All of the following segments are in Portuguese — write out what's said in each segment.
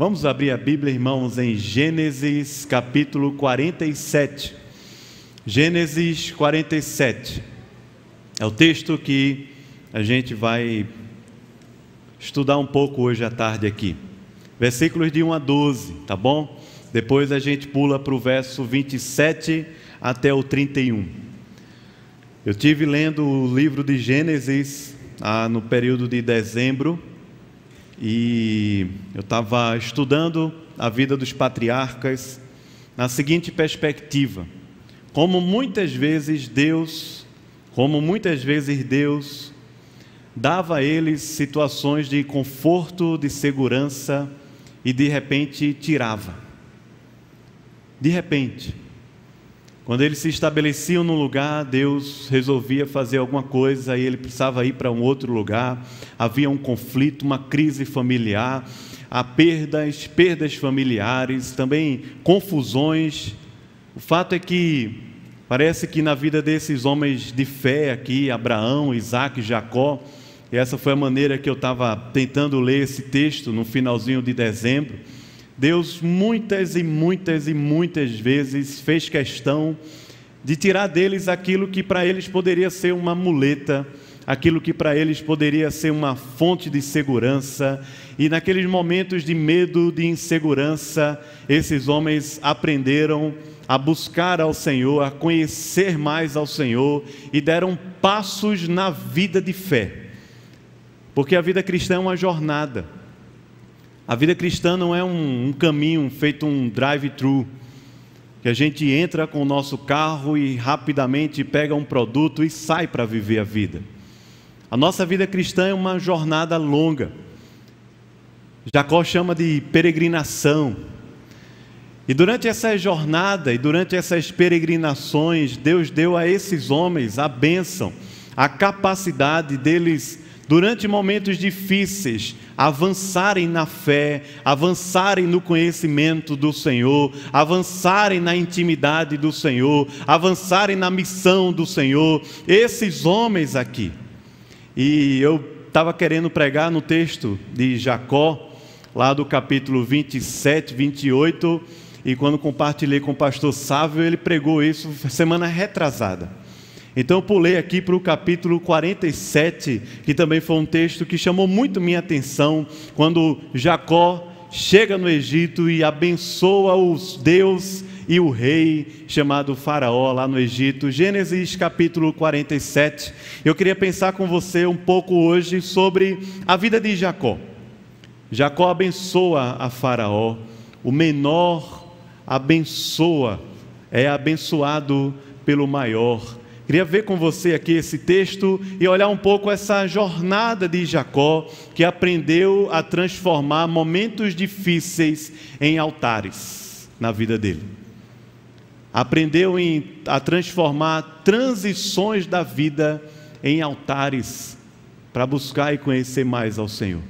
Vamos abrir a Bíblia, irmãos, em Gênesis capítulo 47. Gênesis 47. É o texto que a gente vai estudar um pouco hoje à tarde aqui. Versículos de 1 a 12, tá bom? Depois a gente pula para o verso 27 até o 31. Eu tive lendo o livro de Gênesis ah, no período de dezembro e eu estava estudando a vida dos patriarcas na seguinte perspectiva: como muitas vezes Deus, como muitas vezes Deus dava a eles situações de conforto, de segurança e de repente tirava. De repente, quando eles se estabeleciam num lugar, Deus resolvia fazer alguma coisa e ele precisava ir para um outro lugar. Havia um conflito, uma crise familiar, há perdas, perdas familiares, também confusões. O fato é que parece que na vida desses homens de fé aqui, Abraão, Isaac, Jacó, essa foi a maneira que eu estava tentando ler esse texto no finalzinho de dezembro Deus muitas e muitas e muitas vezes fez questão de tirar deles aquilo que para eles poderia ser uma muleta, aquilo que para eles poderia ser uma fonte de segurança, e naqueles momentos de medo, de insegurança, esses homens aprenderam a buscar ao Senhor, a conhecer mais ao Senhor e deram passos na vida de fé. Porque a vida cristã é uma jornada. A vida cristã não é um, um caminho feito um drive-thru, que a gente entra com o nosso carro e rapidamente pega um produto e sai para viver a vida. A nossa vida cristã é uma jornada longa. Jacó chama de peregrinação. E durante essa jornada e durante essas peregrinações, Deus deu a esses homens a bênção, a capacidade deles durante momentos difíceis, avançarem na fé, avançarem no conhecimento do Senhor, avançarem na intimidade do Senhor, avançarem na missão do Senhor. Esses homens aqui. E eu estava querendo pregar no texto de Jacó, lá do capítulo 27, 28, e quando compartilhei com o pastor Sávio, ele pregou isso semana retrasada. Então eu pulei aqui para o capítulo 47, que também foi um texto que chamou muito minha atenção, quando Jacó chega no Egito e abençoa os Deus e o rei chamado Faraó lá no Egito. Gênesis capítulo 47. Eu queria pensar com você um pouco hoje sobre a vida de Jacó. Jacó abençoa a Faraó, o menor abençoa, é abençoado pelo maior. Queria ver com você aqui esse texto e olhar um pouco essa jornada de Jacó, que aprendeu a transformar momentos difíceis em altares na vida dele. Aprendeu a transformar transições da vida em altares para buscar e conhecer mais ao Senhor.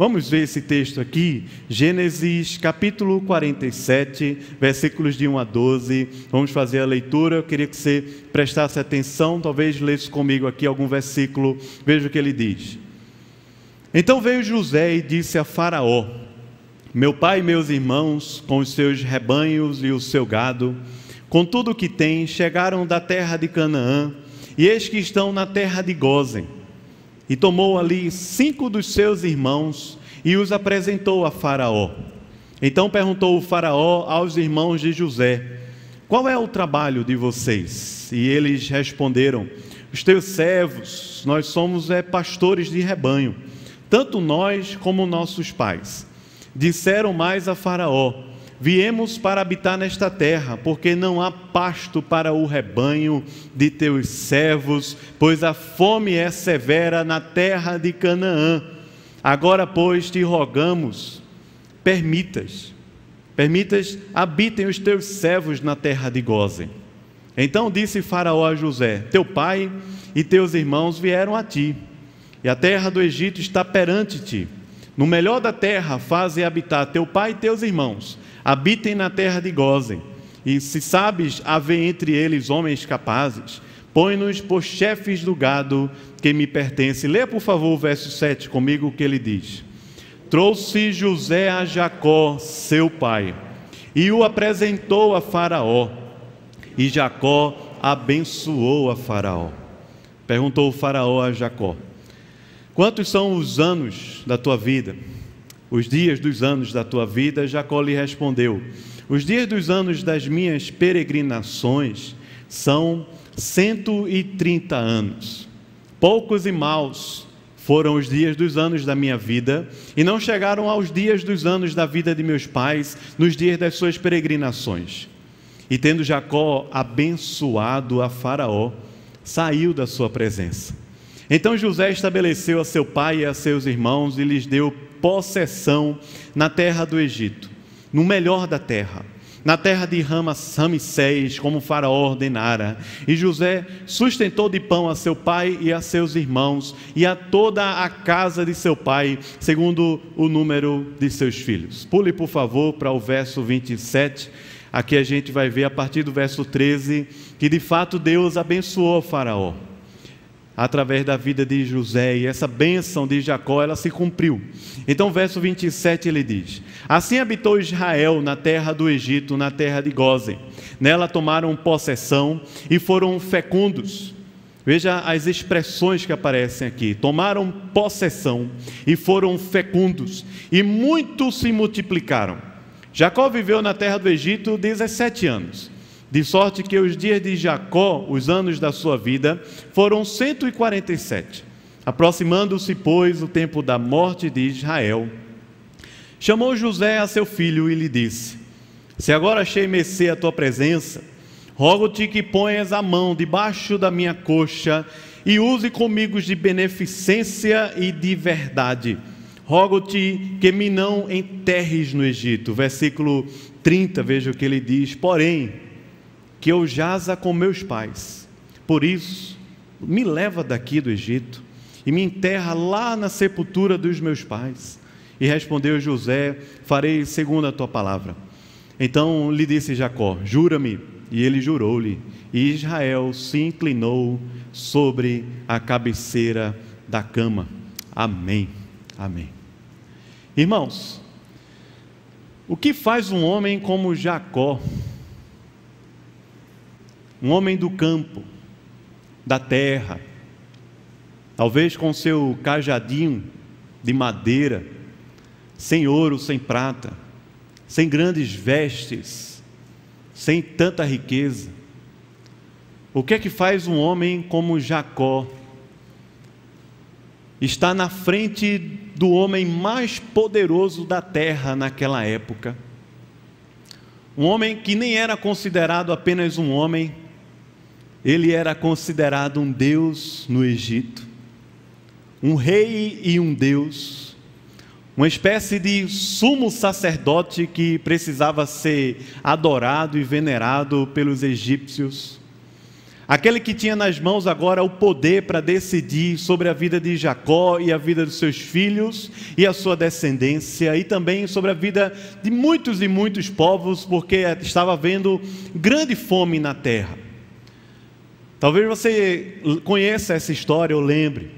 Vamos ver esse texto aqui, Gênesis capítulo 47, versículos de 1 a 12. Vamos fazer a leitura. Eu queria que você prestasse atenção, talvez lesse comigo aqui algum versículo. Veja o que ele diz. Então veio José e disse a Faraó: Meu pai e meus irmãos, com os seus rebanhos e o seu gado, com tudo o que têm, chegaram da terra de Canaã, e eis que estão na terra de Gozen e tomou ali cinco dos seus irmãos e os apresentou a Faraó. Então perguntou o Faraó aos irmãos de José: Qual é o trabalho de vocês? E eles responderam: Os teus servos, nós somos é, pastores de rebanho, tanto nós como nossos pais. Disseram mais a Faraó: Viemos para habitar nesta terra, porque não há pasto para o rebanho de teus servos, pois a fome é severa na terra de Canaã. Agora, pois, te rogamos, permitas, permitas, habitem os teus servos na terra de Gozen. Então disse Faraó a José: Teu pai e teus irmãos vieram a ti, e a terra do Egito está perante ti. No melhor da terra faze habitar teu pai e teus irmãos habitem na terra de Gozem. E se sabes haver entre eles homens capazes, põe-nos por chefes do gado que me pertence. Leia, por favor, o verso 7 comigo o que ele diz. trouxe José a Jacó, seu pai, e o apresentou a Faraó. E Jacó abençoou a Faraó. Perguntou o Faraó a Jacó: Quantos são os anos da tua vida? Os dias dos anos da tua vida? Jacó lhe respondeu: Os dias dos anos das minhas peregrinações são 130 anos. Poucos e maus foram os dias dos anos da minha vida, e não chegaram aos dias dos anos da vida de meus pais, nos dias das suas peregrinações. E tendo Jacó abençoado a Faraó, saiu da sua presença. Então José estabeleceu a seu pai e a seus irmãos e lhes deu possessão na terra do Egito, no melhor da terra na terra de Ramsés, como faraó ordenara. E José sustentou de pão a seu pai e a seus irmãos e a toda a casa de seu pai, segundo o número de seus filhos. Pule, por favor, para o verso 27. Aqui a gente vai ver a partir do verso 13 que de fato Deus abençoou faraó através da vida de José, e essa bênção de Jacó, ela se cumpriu. Então, verso 27 ele diz: Assim habitou Israel na terra do Egito, na terra de Gozen. Nela tomaram possessão e foram fecundos. Veja as expressões que aparecem aqui. Tomaram possessão e foram fecundos, e muitos se multiplicaram. Jacó viveu na terra do Egito 17 anos. De sorte que os dias de Jacó, os anos da sua vida, foram 147. Aproximando-se, pois, o tempo da morte de Israel, chamou José a seu filho e lhe disse: Se agora achei mercê a tua presença, rogo-te que ponhas a mão debaixo da minha coxa e use comigo de beneficência e de verdade. Rogo-te que me não enterres no Egito. Versículo 30, veja o que ele diz: Porém, que eu jaza com meus pais. Por isso, me leva daqui do Egito e me enterra lá na sepultura dos meus pais. E respondeu José: Farei segundo a tua palavra. Então lhe disse Jacó: Jura-me. E ele jurou-lhe. E Israel se inclinou sobre a cabeceira da cama. Amém. Amém. Irmãos, o que faz um homem como Jacó? Um homem do campo, da terra, talvez com seu cajadinho de madeira, sem ouro, sem prata, sem grandes vestes, sem tanta riqueza. O que é que faz um homem como Jacó? Está na frente do homem mais poderoso da terra naquela época. Um homem que nem era considerado apenas um homem, ele era considerado um deus no Egito, um rei e um deus, uma espécie de sumo sacerdote que precisava ser adorado e venerado pelos egípcios. Aquele que tinha nas mãos agora o poder para decidir sobre a vida de Jacó e a vida dos seus filhos e a sua descendência, e também sobre a vida de muitos e muitos povos, porque estava havendo grande fome na terra. Talvez você conheça essa história ou lembre.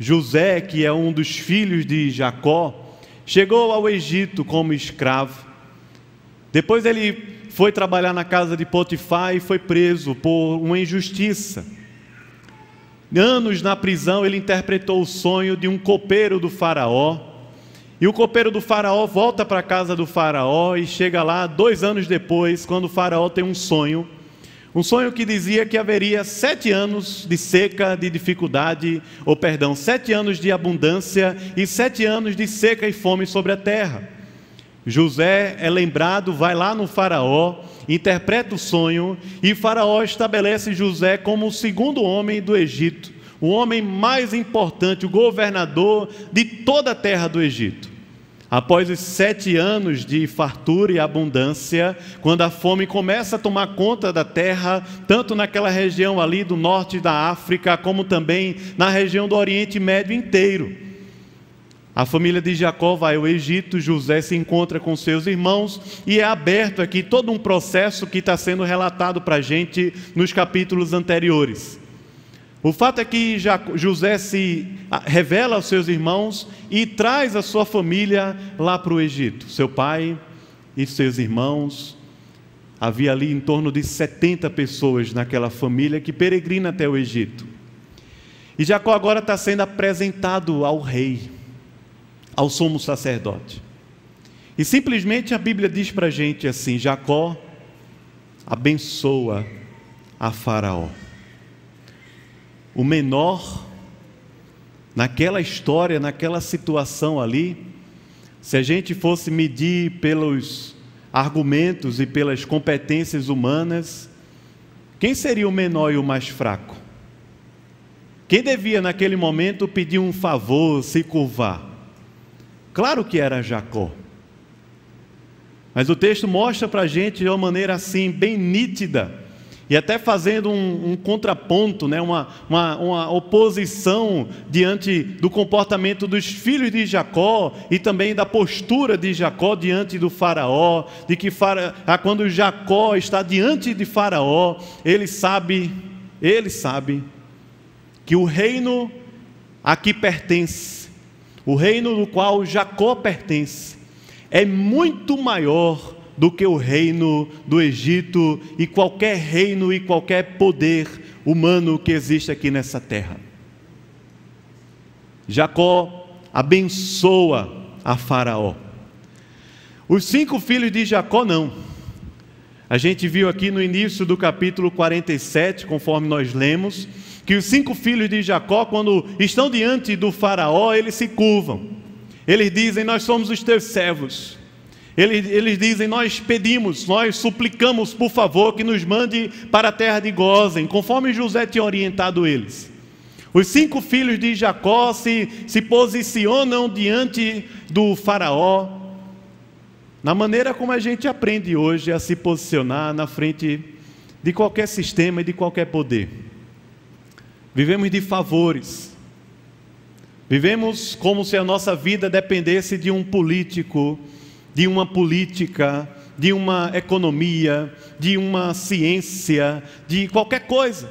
José, que é um dos filhos de Jacó, chegou ao Egito como escravo. Depois ele foi trabalhar na casa de Potifar e foi preso por uma injustiça. Anos na prisão, ele interpretou o sonho de um copeiro do Faraó. E o copeiro do Faraó volta para a casa do Faraó e chega lá dois anos depois, quando o Faraó tem um sonho um sonho que dizia que haveria sete anos de seca, de dificuldade, ou perdão, sete anos de abundância e sete anos de seca e fome sobre a terra. José é lembrado, vai lá no Faraó, interpreta o sonho e Faraó estabelece José como o segundo homem do Egito, o homem mais importante, o governador de toda a terra do Egito. Após os sete anos de fartura e abundância, quando a fome começa a tomar conta da terra, tanto naquela região ali do norte da África, como também na região do Oriente Médio inteiro. A família de Jacó vai ao Egito, José se encontra com seus irmãos e é aberto aqui todo um processo que está sendo relatado para a gente nos capítulos anteriores. O fato é que José se revela aos seus irmãos e traz a sua família lá para o Egito. Seu pai e seus irmãos. Havia ali em torno de 70 pessoas naquela família que peregrina até o Egito. E Jacó agora está sendo apresentado ao rei, ao sumo sacerdote. E simplesmente a Bíblia diz para a gente assim: Jacó abençoa a Faraó o menor naquela história, naquela situação ali, se a gente fosse medir pelos argumentos e pelas competências humanas, quem seria o menor e o mais fraco? Quem devia naquele momento pedir um favor, se curvar? Claro que era Jacó. Mas o texto mostra para a gente de uma maneira assim, bem nítida, e até fazendo um, um contraponto, né, uma, uma, uma, oposição diante do comportamento dos filhos de Jacó e também da postura de Jacó diante do Faraó, de que fara, ah, quando Jacó está diante de Faraó, ele sabe, ele sabe que o reino a que pertence, o reino do qual Jacó pertence, é muito maior do que o reino do Egito e qualquer reino e qualquer poder humano que existe aqui nessa terra. Jacó abençoa a Faraó. Os cinco filhos de Jacó não. A gente viu aqui no início do capítulo 47, conforme nós lemos, que os cinco filhos de Jacó, quando estão diante do Faraó, eles se curvam. Eles dizem: Nós somos os teus servos. Eles, eles, dizem: Nós pedimos, nós suplicamos, por favor, que nos mande para a terra de Gozem, conforme José tinha orientado eles. Os cinco filhos de Jacó se, se posicionam diante do Faraó, na maneira como a gente aprende hoje a se posicionar na frente de qualquer sistema e de qualquer poder. Vivemos de favores, vivemos como se a nossa vida dependesse de um político de uma política, de uma economia, de uma ciência, de qualquer coisa.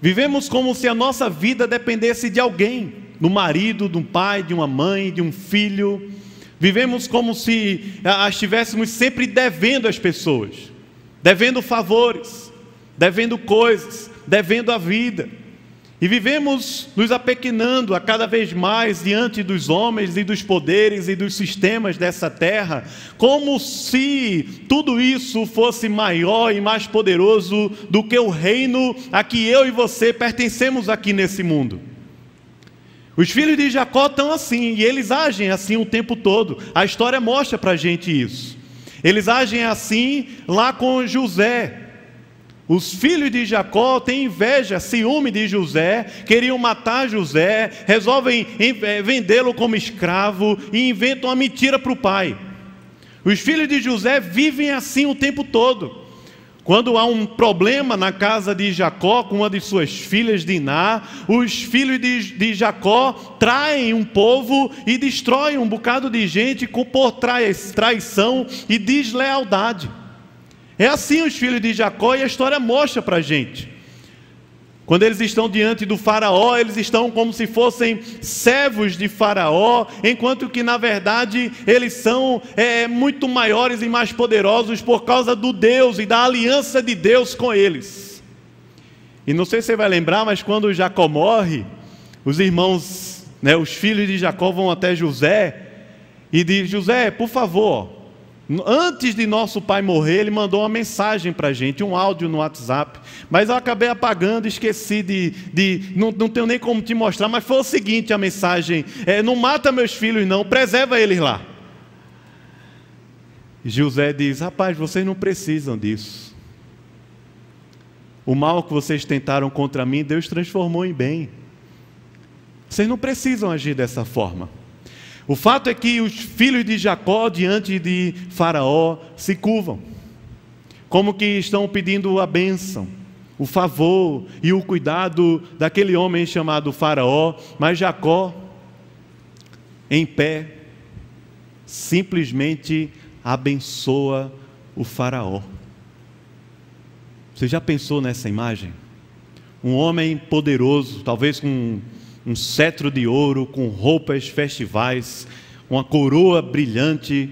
Vivemos como se a nossa vida dependesse de alguém, do marido, um pai, de uma mãe, de um filho. Vivemos como se estivéssemos sempre devendo às pessoas, devendo favores, devendo coisas, devendo a vida. E vivemos nos apequenando a cada vez mais diante dos homens e dos poderes e dos sistemas dessa terra, como se tudo isso fosse maior e mais poderoso do que o reino a que eu e você pertencemos aqui nesse mundo. Os filhos de Jacó estão assim, e eles agem assim o tempo todo. A história mostra para a gente isso. Eles agem assim lá com José, os filhos de Jacó têm inveja, ciúme de José, queriam matar José, resolvem eh, vendê-lo como escravo e inventam uma mentira para o pai. Os filhos de José vivem assim o tempo todo. Quando há um problema na casa de Jacó com uma de suas filhas, Diná, os filhos de, de Jacó traem um povo e destroem um bocado de gente por traição e deslealdade. É assim os filhos de Jacó e a história mostra para a gente. Quando eles estão diante do Faraó, eles estão como se fossem servos de Faraó, enquanto que na verdade eles são é, muito maiores e mais poderosos por causa do Deus e da aliança de Deus com eles. E não sei se você vai lembrar, mas quando Jacó morre, os irmãos, né, os filhos de Jacó vão até José e dizem: José, por favor, Antes de nosso pai morrer, ele mandou uma mensagem para a gente, um áudio no WhatsApp. Mas eu acabei apagando, esqueci de. de não, não tenho nem como te mostrar, mas foi o seguinte: a mensagem: é, Não mata meus filhos, não, preserva eles lá. José diz: Rapaz, vocês não precisam disso. O mal que vocês tentaram contra mim, Deus transformou em bem. Vocês não precisam agir dessa forma. O fato é que os filhos de Jacó, diante de Faraó, se curvam, como que estão pedindo a bênção, o favor e o cuidado daquele homem chamado Faraó, mas Jacó, em pé, simplesmente abençoa o Faraó. Você já pensou nessa imagem? um homem poderoso, talvez com um cetro de ouro, com roupas festivais, uma coroa brilhante,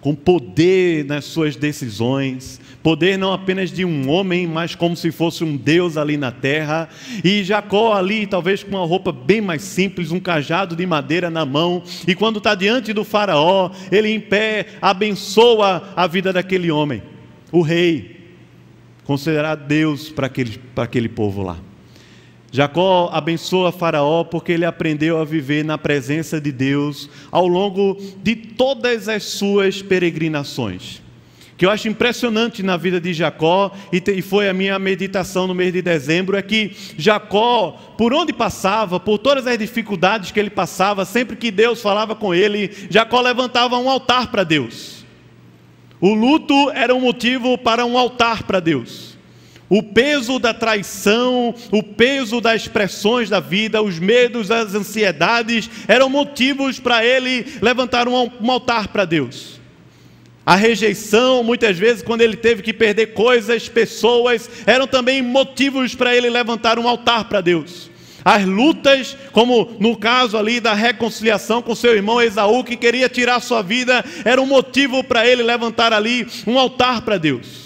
com poder nas suas decisões, poder não apenas de um homem, mas como se fosse um Deus ali na terra. E Jacó ali, talvez com uma roupa bem mais simples, um cajado de madeira na mão, e quando está diante do Faraó, ele em pé abençoa a vida daquele homem, o rei, considerado Deus para aquele, para aquele povo lá. Jacó abençoa Faraó porque ele aprendeu a viver na presença de Deus ao longo de todas as suas peregrinações. Que eu acho impressionante na vida de Jacó, e foi a minha meditação no mês de dezembro, é que Jacó, por onde passava, por todas as dificuldades que ele passava, sempre que Deus falava com ele, Jacó levantava um altar para Deus. O luto era um motivo para um altar para Deus. O peso da traição, o peso das pressões da vida, os medos, as ansiedades eram motivos para ele levantar um, altar para Deus. A rejeição, muitas vezes, quando ele teve que perder coisas, pessoas, eram também motivos para ele levantar um altar para Deus. As lutas, como no caso ali da reconciliação com seu irmão Esaú, que queria tirar sua vida, era um motivo para ele levantar ali um altar para Deus.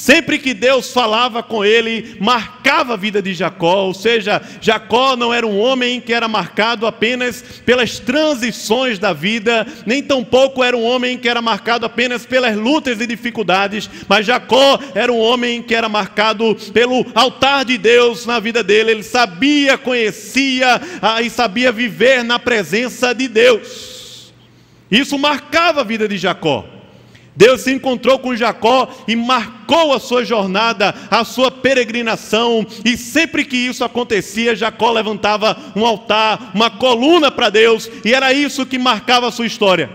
Sempre que Deus falava com ele, marcava a vida de Jacó, ou seja, Jacó não era um homem que era marcado apenas pelas transições da vida, nem tampouco era um homem que era marcado apenas pelas lutas e dificuldades, mas Jacó era um homem que era marcado pelo altar de Deus na vida dele, ele sabia, conhecia ah, e sabia viver na presença de Deus. Isso marcava a vida de Jacó. Deus se encontrou com Jacó e marcou a sua jornada, a sua peregrinação, e sempre que isso acontecia, Jacó levantava um altar, uma coluna para Deus, e era isso que marcava a sua história.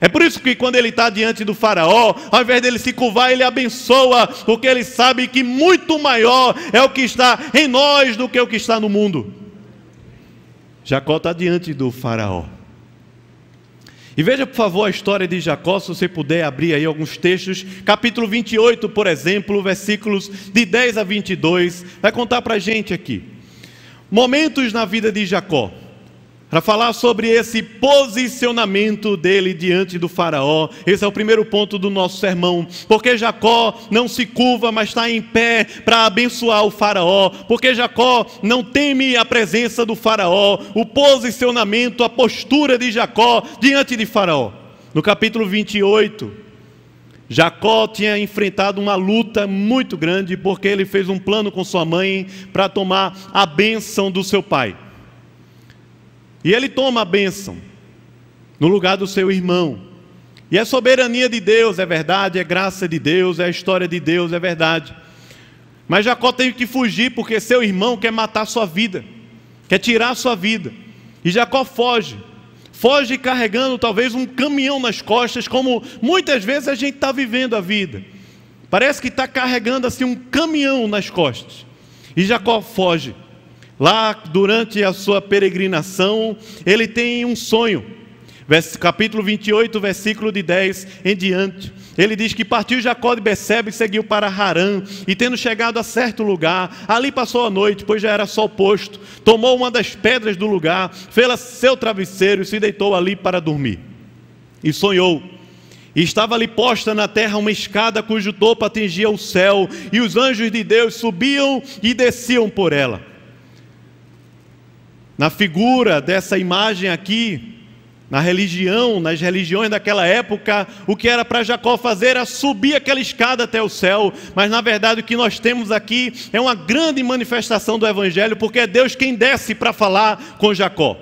É por isso que quando ele está diante do Faraó, ao invés dele se curvar, ele abençoa, porque ele sabe que muito maior é o que está em nós do que o que está no mundo. Jacó está diante do Faraó. E veja, por favor, a história de Jacó, se você puder abrir aí alguns textos. Capítulo 28, por exemplo, versículos de 10 a 22, vai contar para a gente aqui. Momentos na vida de Jacó para falar sobre esse posicionamento dele diante do Faraó. Esse é o primeiro ponto do nosso sermão. Porque Jacó não se curva, mas está em pé para abençoar o Faraó. Porque Jacó não teme a presença do Faraó. O posicionamento, a postura de Jacó diante de Faraó. No capítulo 28, Jacó tinha enfrentado uma luta muito grande porque ele fez um plano com sua mãe para tomar a bênção do seu pai. E ele toma a bênção no lugar do seu irmão. E é soberania de Deus, é verdade, é graça de Deus, é história de Deus, é verdade. Mas Jacó teve que fugir porque seu irmão quer matar sua vida, quer tirar sua vida. E Jacó foge. Foge carregando talvez um caminhão nas costas, como muitas vezes a gente está vivendo a vida. Parece que está carregando assim um caminhão nas costas. E Jacó foge. Lá, durante a sua peregrinação, ele tem um sonho. Capítulo 28, versículo de 10 em diante. Ele diz que partiu Jacó de Becebe e seguiu para Harã, e tendo chegado a certo lugar, ali passou a noite, pois já era sol posto, tomou uma das pedras do lugar, fez seu travesseiro e se deitou ali para dormir. E sonhou. E estava ali posta na terra uma escada cujo topo atingia o céu, e os anjos de Deus subiam e desciam por ela. Na figura dessa imagem aqui, na religião, nas religiões daquela época, o que era para Jacó fazer era subir aquela escada até o céu, mas na verdade o que nós temos aqui é uma grande manifestação do Evangelho, porque é Deus quem desce para falar com Jacó.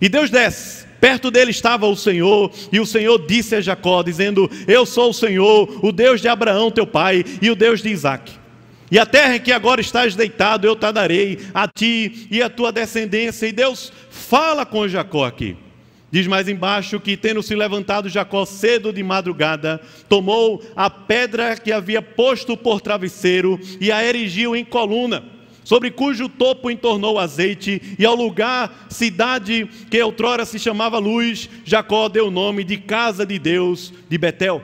E Deus desce, perto dele estava o Senhor, e o Senhor disse a Jacó, dizendo: Eu sou o Senhor, o Deus de Abraão, teu pai, e o Deus de Isaac. E a terra em que agora estás deitado, eu te darei a ti e a tua descendência. E Deus fala com Jacó aqui. Diz mais embaixo que, tendo se levantado Jacó cedo de madrugada, tomou a pedra que havia posto por travesseiro e a erigiu em coluna, sobre cujo topo entornou azeite, e ao lugar, cidade que outrora se chamava Luz, Jacó deu o nome de casa de Deus de Betel.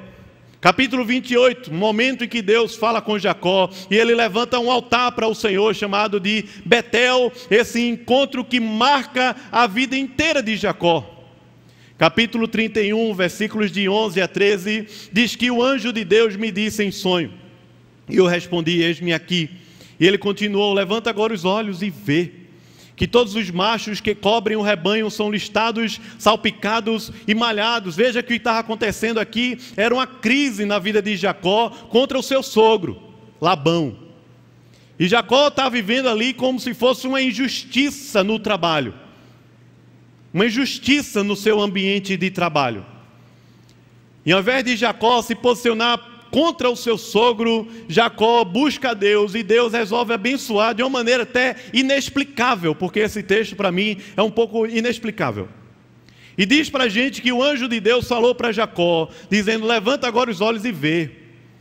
Capítulo 28, momento em que Deus fala com Jacó e ele levanta um altar para o Senhor chamado de Betel, esse encontro que marca a vida inteira de Jacó. Capítulo 31, versículos de 11 a 13, diz que o anjo de Deus me disse em sonho. E eu respondi: Eis-me aqui. E ele continuou: Levanta agora os olhos e vê que todos os machos que cobrem o rebanho são listados, salpicados e malhados. Veja que o que estava acontecendo aqui era uma crise na vida de Jacó contra o seu sogro, Labão. E Jacó está vivendo ali como se fosse uma injustiça no trabalho, uma injustiça no seu ambiente de trabalho. E ao invés de Jacó se posicionar contra o seu sogro, Jacó busca Deus e Deus resolve abençoar de uma maneira até inexplicável, porque esse texto para mim é um pouco inexplicável. E diz para a gente que o anjo de Deus falou para Jacó, dizendo: Levanta agora os olhos e vê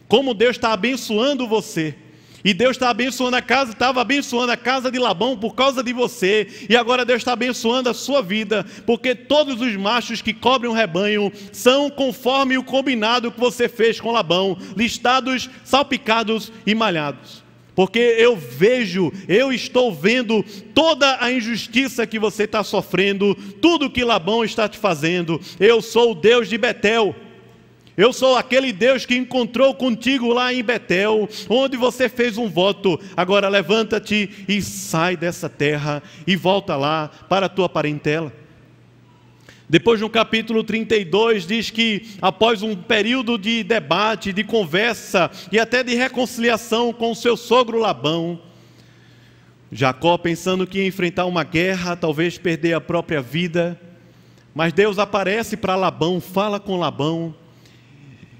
como Deus está abençoando você. E Deus está abençoando a casa, estava abençoando a casa de Labão por causa de você. E agora Deus está abençoando a sua vida, porque todos os machos que cobrem um rebanho são conforme o combinado que você fez com Labão, listados, salpicados e malhados. Porque eu vejo, eu estou vendo toda a injustiça que você está sofrendo, tudo que Labão está te fazendo. Eu sou o Deus de Betel. Eu sou aquele Deus que encontrou contigo lá em Betel, onde você fez um voto. Agora levanta-te e sai dessa terra e volta lá para a tua parentela. Depois no capítulo 32 diz que após um período de debate, de conversa e até de reconciliação com seu sogro Labão, Jacó pensando que ia enfrentar uma guerra, talvez perder a própria vida, mas Deus aparece para Labão, fala com Labão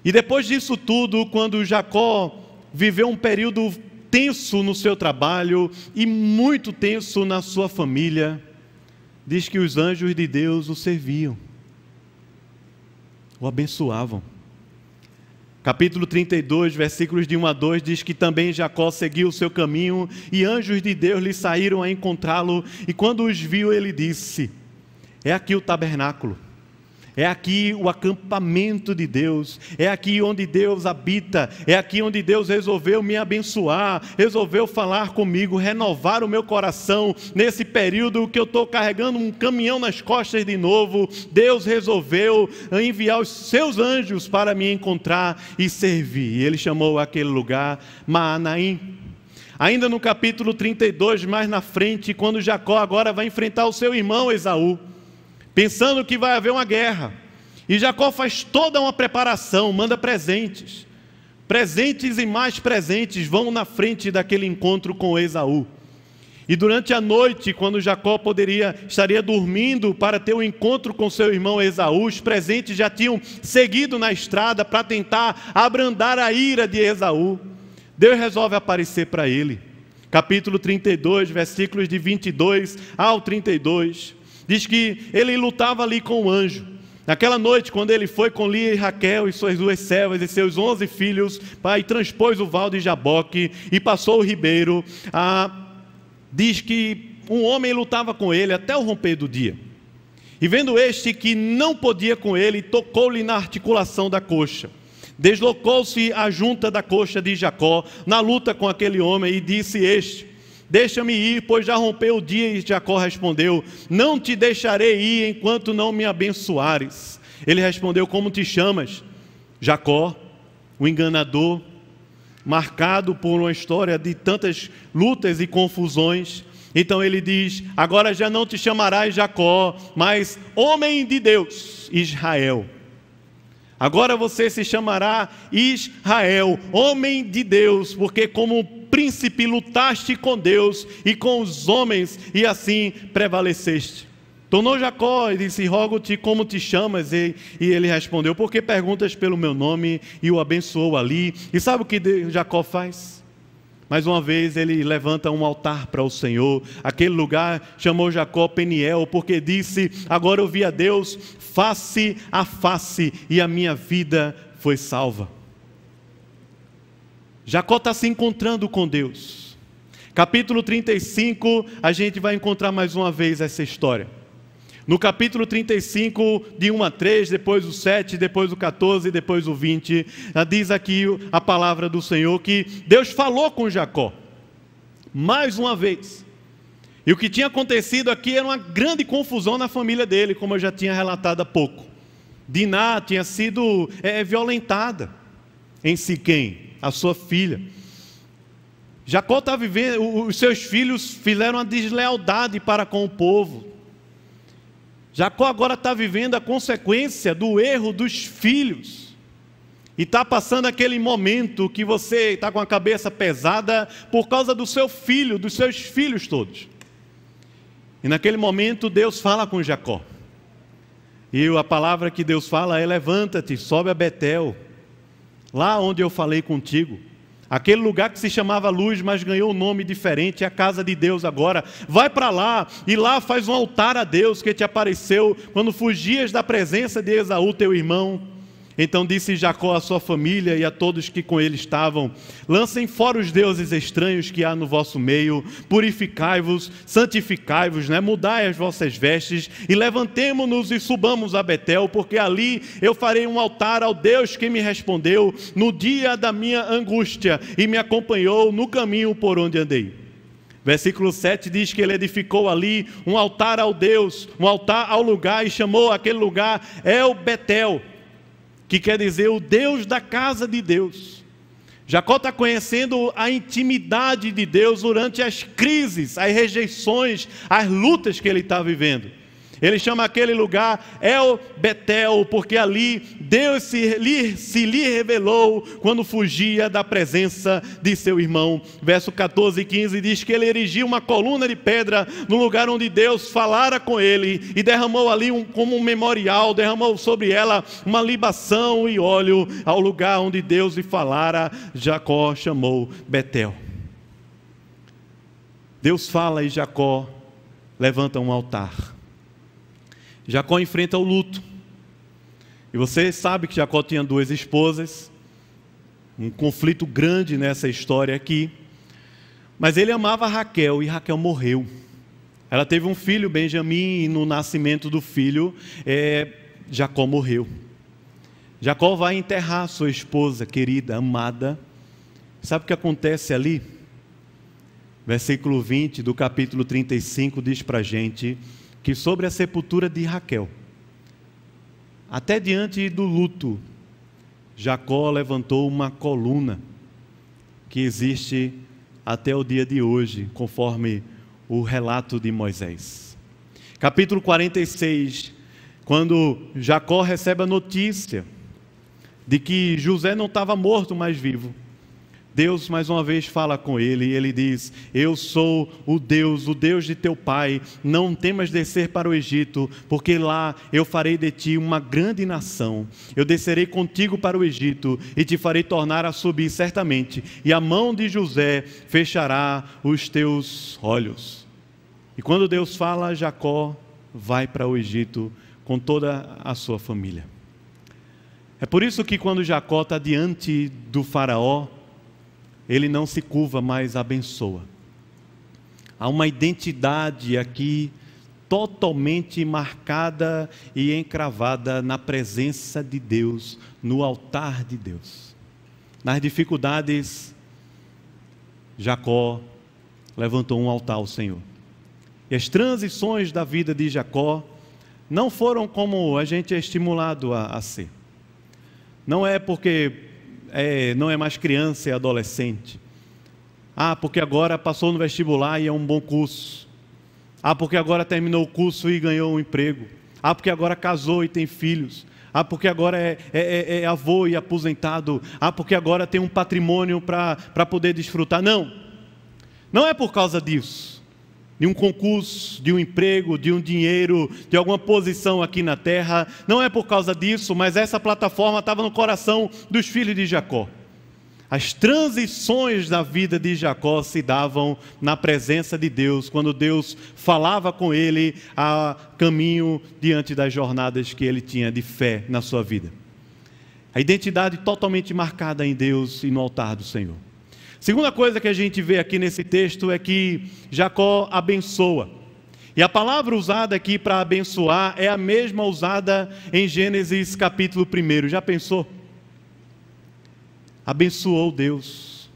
e depois disso tudo, quando Jacó viveu um período tenso no seu trabalho e muito tenso na sua família, diz que os anjos de Deus o serviam, o abençoavam. Capítulo 32, versículos de 1 a 2 diz que também Jacó seguiu o seu caminho e anjos de Deus lhe saíram a encontrá-lo, e quando os viu, ele disse: É aqui o tabernáculo é aqui o acampamento de Deus, é aqui onde Deus habita, é aqui onde Deus resolveu me abençoar, resolveu falar comigo, renovar o meu coração nesse período que eu estou carregando um caminhão nas costas de novo. Deus resolveu enviar os seus anjos para me encontrar e servir. Ele chamou aquele lugar Maanaim. Ainda no capítulo 32, mais na frente, quando Jacó agora vai enfrentar o seu irmão Esaú pensando que vai haver uma guerra. E Jacó faz toda uma preparação, manda presentes. Presentes e mais presentes vão na frente daquele encontro com Esaú. E durante a noite, quando Jacó poderia estaria dormindo para ter um encontro com seu irmão Esaú, os presentes já tinham seguido na estrada para tentar abrandar a ira de Esaú. Deus resolve aparecer para ele. Capítulo 32, versículos de 22 ao 32. Diz que ele lutava ali com o anjo. Naquela noite, quando ele foi com Lia e Raquel e suas duas servas e seus onze filhos, pai, transpôs o val de Jaboque e passou o ribeiro, diz que um homem lutava com ele até o romper do dia. E vendo este que não podia com ele, tocou-lhe na articulação da coxa. Deslocou-se a junta da coxa de Jacó na luta com aquele homem e disse este: Deixa-me ir, pois já rompeu o dia. E Jacó respondeu: Não te deixarei ir enquanto não me abençoares. Ele respondeu: Como te chamas? Jacó, o enganador, marcado por uma história de tantas lutas e confusões. Então ele diz: Agora já não te chamarás Jacó, mas homem de Deus, Israel. Agora você se chamará Israel, homem de Deus, porque como príncipe lutaste com Deus e com os homens e assim prevaleceste. Tornou Jacó e disse: Rogo-te como te chamas? E, e ele respondeu: Porque perguntas pelo meu nome? E o abençoou ali. E sabe o que Jacó faz? Mais uma vez ele levanta um altar para o Senhor. Aquele lugar chamou Jacó Peniel, porque disse: Agora eu vi a Deus face a face e a minha vida foi salva. Jacó está se encontrando com Deus. Capítulo 35, a gente vai encontrar mais uma vez essa história. No capítulo 35, de 1 a 3, depois o 7, depois o 14, depois o 20, diz aqui a palavra do Senhor que Deus falou com Jacó, mais uma vez. E o que tinha acontecido aqui era uma grande confusão na família dele, como eu já tinha relatado há pouco. Diná tinha sido é, violentada em Siquém, a sua filha. Jacó está vivendo, os seus filhos fizeram uma deslealdade para com o povo. Jacó agora está vivendo a consequência do erro dos filhos. E está passando aquele momento que você está com a cabeça pesada por causa do seu filho, dos seus filhos todos. E naquele momento Deus fala com Jacó. E a palavra que Deus fala é: levanta-te, sobe a Betel, lá onde eu falei contigo. Aquele lugar que se chamava luz, mas ganhou um nome diferente, é a casa de Deus agora. Vai para lá e lá faz um altar a Deus que te apareceu quando fugias da presença de Esaú, teu irmão. Então disse Jacó à sua família e a todos que com ele estavam: Lancem fora os deuses estranhos que há no vosso meio, purificai-vos, santificai-vos, né? mudai as vossas vestes e levantemo-nos e subamos a Betel, porque ali eu farei um altar ao Deus que me respondeu no dia da minha angústia e me acompanhou no caminho por onde andei. Versículo 7 diz que ele edificou ali um altar ao Deus, um altar ao lugar, e chamou aquele lugar El Betel, que quer dizer o Deus da casa de Deus. Jacó está conhecendo a intimidade de Deus durante as crises, as rejeições, as lutas que ele está vivendo. Ele chama aquele lugar El Betel, porque ali Deus se lhe, se lhe revelou quando fugia da presença de seu irmão. Verso 14 e 15 diz que ele erigiu uma coluna de pedra no lugar onde Deus falara com ele e derramou ali um, como um memorial, derramou sobre ela uma libação e óleo ao lugar onde Deus lhe falara. Jacó chamou Betel. Deus fala e Jacó levanta um altar. Jacó enfrenta o luto. E você sabe que Jacó tinha duas esposas, um conflito grande nessa história aqui. Mas ele amava Raquel e Raquel morreu. Ela teve um filho, Benjamim, e no nascimento do filho, é, Jacó morreu. Jacó vai enterrar sua esposa querida, amada. Sabe o que acontece ali? Versículo 20 do capítulo 35 diz para gente que sobre a sepultura de Raquel, até diante do luto, Jacó levantou uma coluna que existe até o dia de hoje, conforme o relato de Moisés. Capítulo 46, quando Jacó recebe a notícia de que José não estava morto, mas vivo. Deus mais uma vez fala com ele e ele diz: Eu sou o Deus, o Deus de teu pai. Não temas descer para o Egito, porque lá eu farei de ti uma grande nação. Eu descerei contigo para o Egito e te farei tornar a subir certamente, e a mão de José fechará os teus olhos. E quando Deus fala, Jacó vai para o Egito com toda a sua família. É por isso que quando Jacó está diante do Faraó, ele não se curva, mas abençoa. Há uma identidade aqui totalmente marcada e encravada na presença de Deus, no altar de Deus. Nas dificuldades, Jacó levantou um altar ao Senhor. E as transições da vida de Jacó não foram como a gente é estimulado a, a ser. Não é porque é, não é mais criança, é adolescente. Ah, porque agora passou no vestibular e é um bom curso. Ah, porque agora terminou o curso e ganhou um emprego. Ah, porque agora casou e tem filhos. Ah, porque agora é, é, é, é avô e aposentado. Ah, porque agora tem um patrimônio para poder desfrutar. Não, não é por causa disso de um concurso, de um emprego, de um dinheiro, de alguma posição aqui na terra. Não é por causa disso, mas essa plataforma estava no coração dos filhos de Jacó. As transições da vida de Jacó se davam na presença de Deus, quando Deus falava com ele a caminho diante das jornadas que ele tinha de fé na sua vida. A identidade totalmente marcada em Deus e no altar do Senhor. Segunda coisa que a gente vê aqui nesse texto é que Jacó abençoa. E a palavra usada aqui para abençoar é a mesma usada em Gênesis capítulo 1. Já pensou? Abençoou Deus.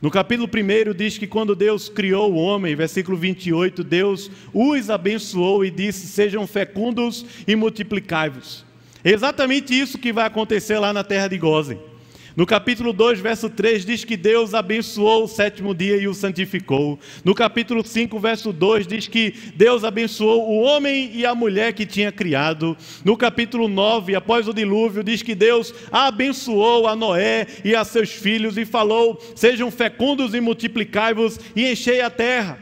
No capítulo 1 diz que quando Deus criou o homem, versículo 28, Deus os abençoou e disse: Sejam fecundos e multiplicai-vos. É exatamente isso que vai acontecer lá na terra de Gozen. No capítulo 2, verso 3, diz que Deus abençoou o sétimo dia e o santificou. No capítulo 5, verso 2, diz que Deus abençoou o homem e a mulher que tinha criado. No capítulo 9, após o dilúvio, diz que Deus abençoou a Noé e a seus filhos e falou: Sejam fecundos e multiplicai-vos e enchei a terra.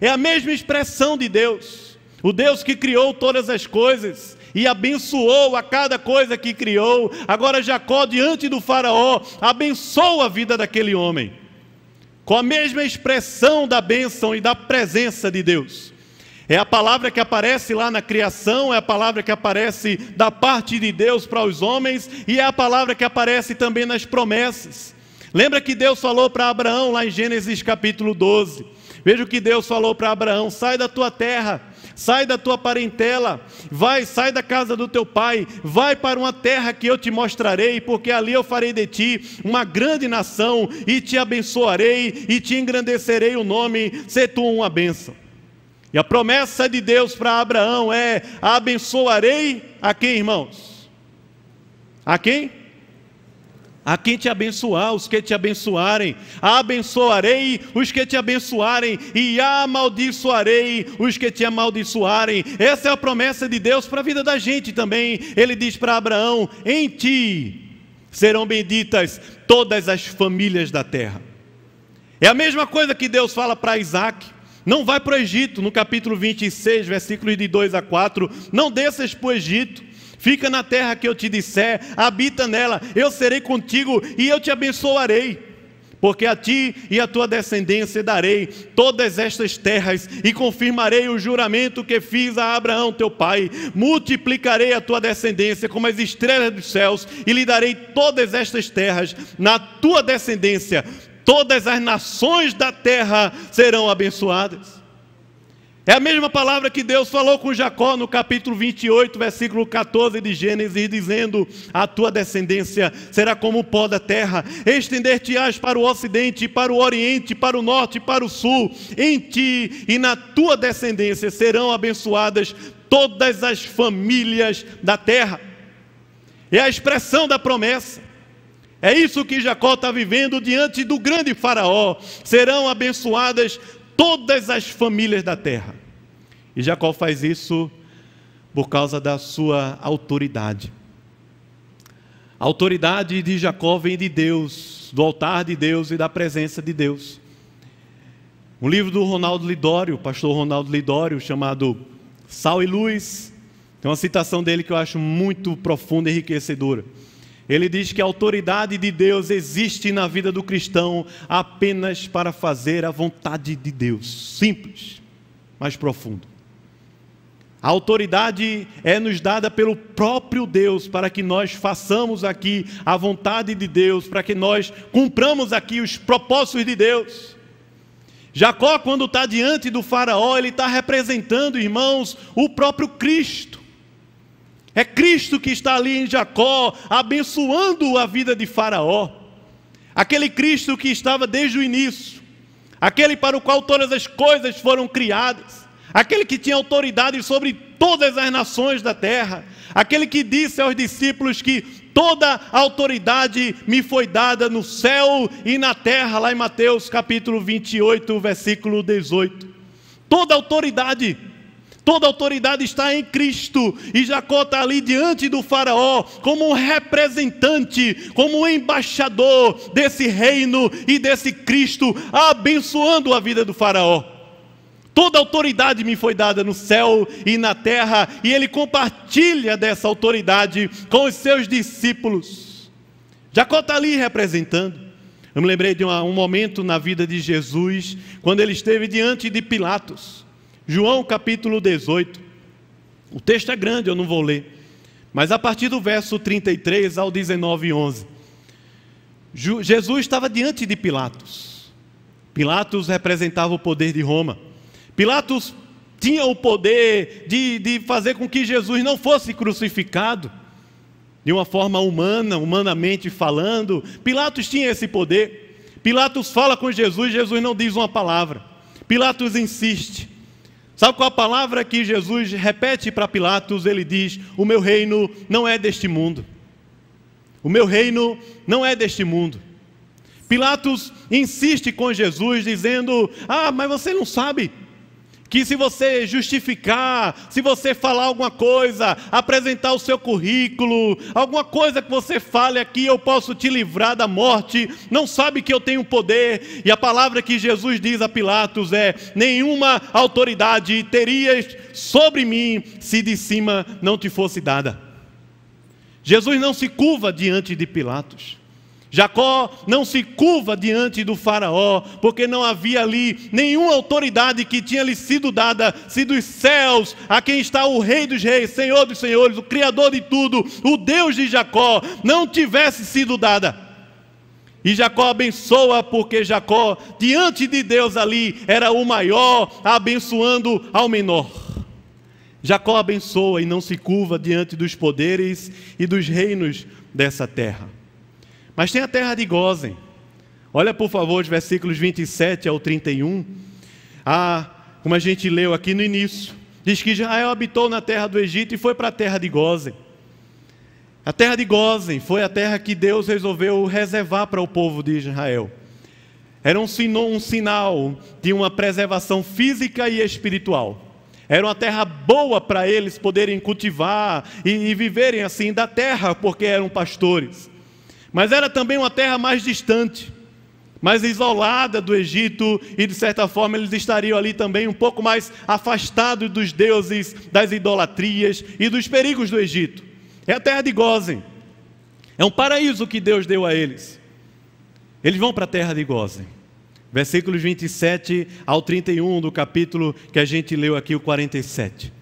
É a mesma expressão de Deus. O Deus que criou todas as coisas e abençoou a cada coisa que criou. Agora Jacó, diante do Faraó, abençoa a vida daquele homem, com a mesma expressão da bênção e da presença de Deus. É a palavra que aparece lá na criação, é a palavra que aparece da parte de Deus para os homens e é a palavra que aparece também nas promessas. Lembra que Deus falou para Abraão lá em Gênesis capítulo 12? Veja o que Deus falou para Abraão: sai da tua terra sai da tua parentela, vai, sai da casa do teu pai, vai para uma terra que eu te mostrarei, porque ali eu farei de ti uma grande nação, e te abençoarei, e te engrandecerei o nome, se tu uma bênção. E a promessa de Deus para Abraão é: abençoarei a quem, irmãos? A quem? A quem te abençoar, os que te abençoarem, abençoarei os que te abençoarem, e amaldiçoarei os que te amaldiçoarem. Essa é a promessa de Deus para a vida da gente também. Ele diz para Abraão: em ti serão benditas todas as famílias da terra. É a mesma coisa que Deus fala para Isaac. Não vai para o Egito, no capítulo 26, versículos de 2 a 4. Não desças para o Egito Fica na terra que eu te disser, habita nela, eu serei contigo e eu te abençoarei. Porque a ti e a tua descendência darei todas estas terras e confirmarei o juramento que fiz a Abraão teu pai. Multiplicarei a tua descendência como as estrelas dos céus e lhe darei todas estas terras na tua descendência. Todas as nações da terra serão abençoadas. É a mesma palavra que Deus falou com Jacó no capítulo 28, versículo 14 de Gênesis, dizendo: A tua descendência será como o pó da terra, estender-te-ás para o ocidente, para o oriente, para o norte para o sul. Em ti e na tua descendência serão abençoadas todas as famílias da terra. É a expressão da promessa. É isso que Jacó está vivendo diante do grande Faraó. Serão abençoadas todas as famílias da terra. E Jacó faz isso por causa da sua autoridade. A autoridade de Jacó vem de Deus, do altar de Deus e da presença de Deus. Um livro do Ronaldo Lidório, pastor Ronaldo Lidório, chamado Sal e Luz, tem uma citação dele que eu acho muito profunda e enriquecedora. Ele diz que a autoridade de Deus existe na vida do cristão apenas para fazer a vontade de Deus. Simples, mas profundo. A autoridade é nos dada pelo próprio Deus para que nós façamos aqui a vontade de Deus, para que nós cumpramos aqui os propósitos de Deus. Jacó, quando está diante do Faraó, ele está representando, irmãos, o próprio Cristo. É Cristo que está ali em Jacó, abençoando a vida de Faraó. Aquele Cristo que estava desde o início, aquele para o qual todas as coisas foram criadas, aquele que tinha autoridade sobre todas as nações da terra, aquele que disse aos discípulos que toda autoridade me foi dada no céu e na terra, lá em Mateus capítulo 28, versículo 18. Toda autoridade Toda autoridade está em Cristo, e Jacó está ali diante do Faraó, como um representante, como um embaixador desse reino e desse Cristo, abençoando a vida do Faraó. Toda autoridade me foi dada no céu e na terra, e ele compartilha dessa autoridade com os seus discípulos. Jacó está ali representando. Eu me lembrei de um momento na vida de Jesus, quando ele esteve diante de Pilatos. João capítulo 18. O texto é grande, eu não vou ler. Mas a partir do verso 33 ao 19 e 11. Jesus estava diante de Pilatos. Pilatos representava o poder de Roma. Pilatos tinha o poder de, de fazer com que Jesus não fosse crucificado de uma forma humana, humanamente falando. Pilatos tinha esse poder. Pilatos fala com Jesus, Jesus não diz uma palavra. Pilatos insiste. Sabe qual a palavra que Jesus repete para Pilatos? Ele diz: O meu reino não é deste mundo. O meu reino não é deste mundo. Pilatos insiste com Jesus, dizendo: Ah, mas você não sabe que se você justificar, se você falar alguma coisa, apresentar o seu currículo, alguma coisa que você fale aqui, eu posso te livrar da morte, não sabe que eu tenho poder, e a palavra que Jesus diz a Pilatos é: nenhuma autoridade terias sobre mim se de cima não te fosse dada. Jesus não se curva diante de Pilatos. Jacó não se curva diante do Faraó, porque não havia ali nenhuma autoridade que tinha lhe sido dada, se dos céus, a quem está o Rei dos Reis, Senhor dos Senhores, o Criador de tudo, o Deus de Jacó, não tivesse sido dada. E Jacó abençoa, porque Jacó, diante de Deus ali, era o maior, abençoando ao menor. Jacó abençoa e não se curva diante dos poderes e dos reinos dessa terra. Mas tem a terra de Gozen. Olha, por favor, os versículos 27 ao 31. Ah, como a gente leu aqui no início. Diz que Israel habitou na terra do Egito e foi para a terra de Gozen. A terra de Gozen foi a terra que Deus resolveu reservar para o povo de Israel. Era um, um sinal de uma preservação física e espiritual. Era uma terra boa para eles poderem cultivar e, e viverem assim da terra, porque eram pastores. Mas era também uma terra mais distante, mais isolada do Egito, e de certa forma eles estariam ali também um pouco mais afastados dos deuses, das idolatrias e dos perigos do Egito. É a terra de Gozen. É um paraíso que Deus deu a eles. Eles vão para a terra de Gozen. Versículos 27 ao 31 do capítulo que a gente leu aqui, o 47.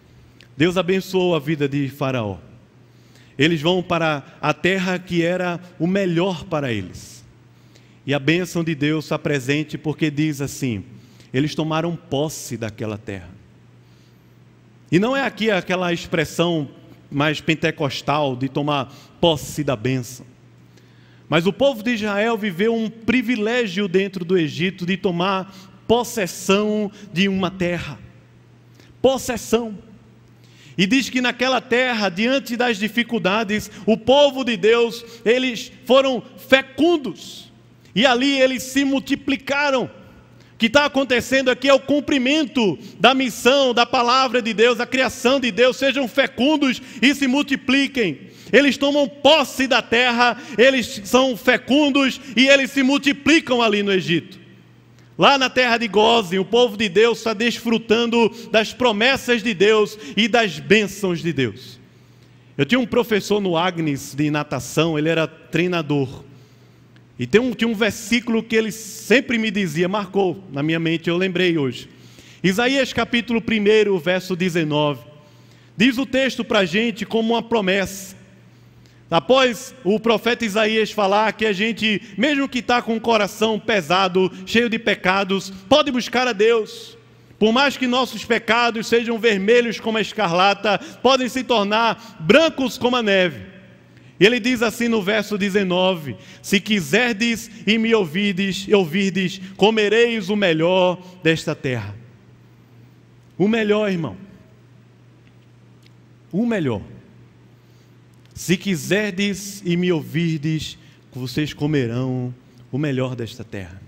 Deus abençoou a vida de Faraó. Eles vão para a terra que era o melhor para eles. E a bênção de Deus está presente porque diz assim: eles tomaram posse daquela terra. E não é aqui aquela expressão mais pentecostal de tomar posse da bênção. Mas o povo de Israel viveu um privilégio dentro do Egito de tomar possessão de uma terra. Possessão. E diz que naquela terra, diante das dificuldades, o povo de Deus, eles foram fecundos. E ali eles se multiplicaram. O que está acontecendo aqui é o cumprimento da missão, da palavra de Deus, a criação de Deus. Sejam fecundos e se multipliquem. Eles tomam posse da terra, eles são fecundos e eles se multiplicam ali no Egito. Lá na terra de Gozem, o povo de Deus está desfrutando das promessas de Deus e das bênçãos de Deus. Eu tinha um professor no Agnes de natação, ele era treinador. E tem um, tinha um versículo que ele sempre me dizia, marcou na minha mente, eu lembrei hoje. Isaías capítulo 1, verso 19. Diz o texto para a gente como uma promessa. Após o profeta Isaías falar que a gente, mesmo que está com o coração pesado, cheio de pecados, pode buscar a Deus. Por mais que nossos pecados sejam vermelhos como a escarlata, podem se tornar brancos como a neve. Ele diz assim no verso 19: Se quiserdes e me ouvides, ouvirdes, comereis o melhor desta terra. O melhor, irmão. O melhor. Se quiserdes e me ouvirdes, vocês comerão o melhor desta terra.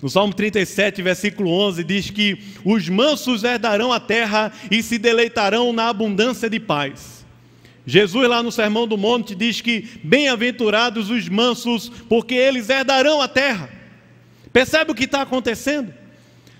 No Salmo 37, versículo 11, diz que os mansos herdarão a terra e se deleitarão na abundância de paz. Jesus, lá no Sermão do Monte, diz que bem-aventurados os mansos, porque eles herdarão a terra. Percebe o que está acontecendo?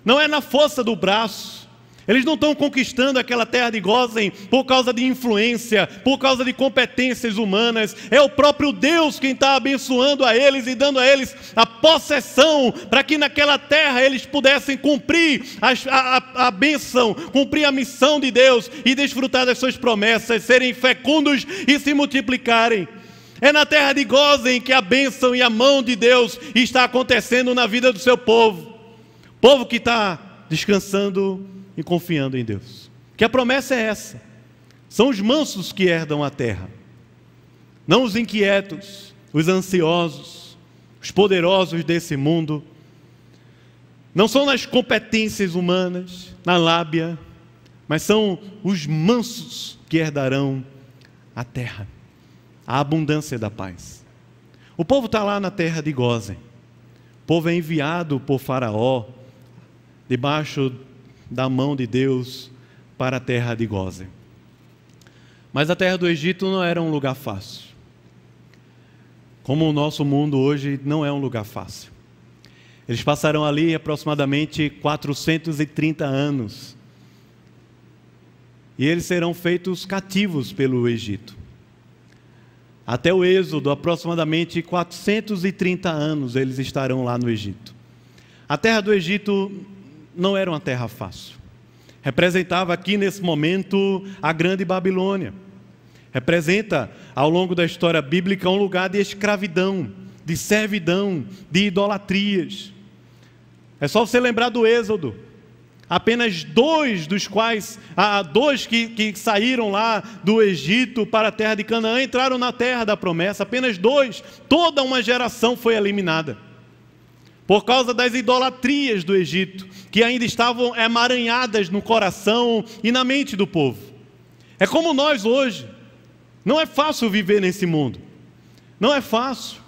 Não é na força do braço, eles não estão conquistando aquela terra de Gozen por causa de influência, por causa de competências humanas. É o próprio Deus quem está abençoando a eles e dando a eles a possessão para que naquela terra eles pudessem cumprir a, a, a bênção, cumprir a missão de Deus e desfrutar das suas promessas, serem fecundos e se multiplicarem. É na terra de Gozen que a bênção e a mão de Deus está acontecendo na vida do seu povo. Povo que está descansando e confiando em Deus. Que a promessa é essa: são os mansos que herdam a terra, não os inquietos, os ansiosos, os poderosos desse mundo. Não são nas competências humanas, na lábia, mas são os mansos que herdarão a terra, a abundância da paz. O povo está lá na terra de Gozen. O povo é enviado por Faraó, debaixo da mão de Deus, para a terra de Gozen. Mas a terra do Egito não era um lugar fácil. Como o nosso mundo hoje não é um lugar fácil. Eles passaram ali aproximadamente 430 anos. E eles serão feitos cativos pelo Egito. Até o Êxodo, aproximadamente 430 anos, eles estarão lá no Egito. A terra do Egito não era uma terra fácil. Representava aqui nesse momento a grande Babilônia. Representa, ao longo da história bíblica, um lugar de escravidão, de servidão, de idolatrias. É só você lembrar do Êxodo. Apenas dois dos quais, ah, dois que, que saíram lá do Egito para a terra de Canaã entraram na terra da promessa. Apenas dois. Toda uma geração foi eliminada. Por causa das idolatrias do Egito, que ainda estavam emaranhadas no coração e na mente do povo. É como nós hoje. Não é fácil viver nesse mundo. Não é fácil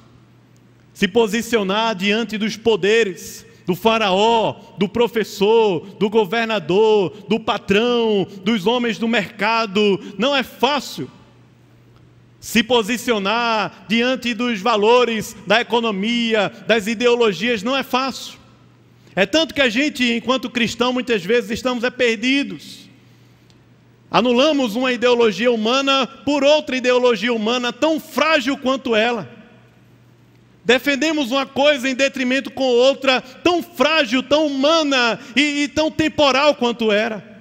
se posicionar diante dos poderes do faraó, do professor, do governador, do patrão, dos homens do mercado. Não é fácil se posicionar diante dos valores da economia, das ideologias, não é fácil. É tanto que a gente, enquanto cristão, muitas vezes estamos é perdidos. Anulamos uma ideologia humana por outra ideologia humana tão frágil quanto ela. Defendemos uma coisa em detrimento com outra, tão frágil, tão humana e, e tão temporal quanto era.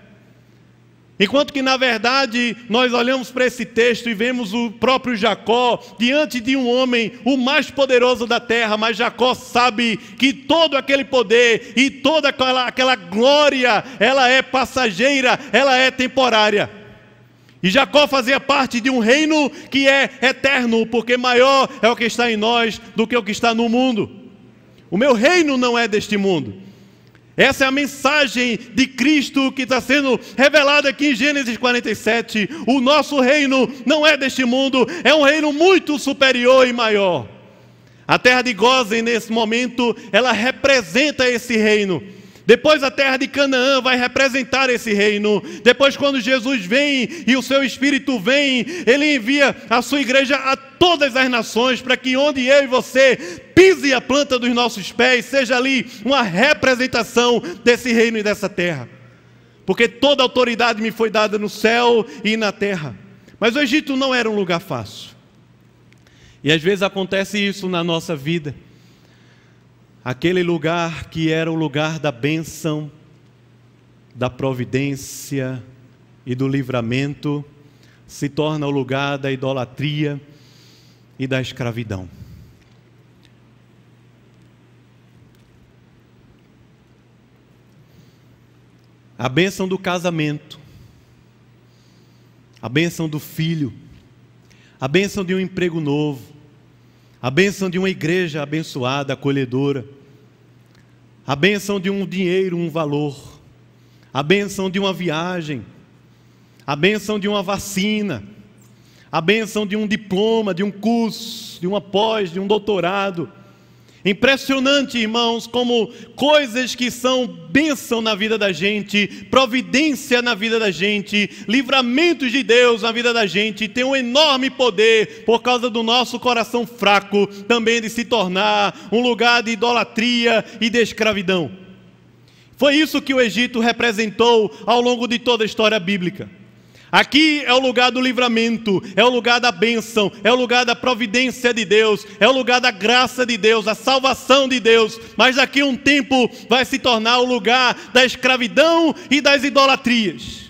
Enquanto que, na verdade, nós olhamos para esse texto e vemos o próprio Jacó diante de um homem, o mais poderoso da terra, mas Jacó sabe que todo aquele poder e toda aquela, aquela glória, ela é passageira, ela é temporária. E Jacó fazia parte de um reino que é eterno, porque maior é o que está em nós do que o que está no mundo. O meu reino não é deste mundo. Essa é a mensagem de Cristo que está sendo revelada aqui em Gênesis 47. O nosso reino não é deste mundo, é um reino muito superior e maior. A terra de Gozen, nesse momento, ela representa esse reino. Depois a terra de Canaã vai representar esse reino. Depois, quando Jesus vem e o seu Espírito vem, ele envia a sua igreja a todas as nações, para que onde eu e você pise a planta dos nossos pés, seja ali uma representação desse reino e dessa terra. Porque toda autoridade me foi dada no céu e na terra. Mas o Egito não era um lugar fácil. E às vezes acontece isso na nossa vida aquele lugar que era o lugar da bênção, da providência e do livramento, se torna o lugar da idolatria e da escravidão. A bênção do casamento, a bênção do filho, a bênção de um emprego novo, a bênção de uma igreja abençoada, acolhedora, a bênção de um dinheiro, um valor, a bênção de uma viagem, a bênção de uma vacina, a bênção de um diploma, de um curso, de uma pós, de um doutorado Impressionante, irmãos, como coisas que são bênção na vida da gente, providência na vida da gente, livramentos de Deus na vida da gente, tem um enorme poder por causa do nosso coração fraco também de se tornar um lugar de idolatria e de escravidão. Foi isso que o Egito representou ao longo de toda a história bíblica. Aqui é o lugar do livramento, é o lugar da bênção, é o lugar da providência de Deus, é o lugar da graça de Deus, da salvação de Deus. Mas daqui a um tempo vai se tornar o lugar da escravidão e das idolatrias.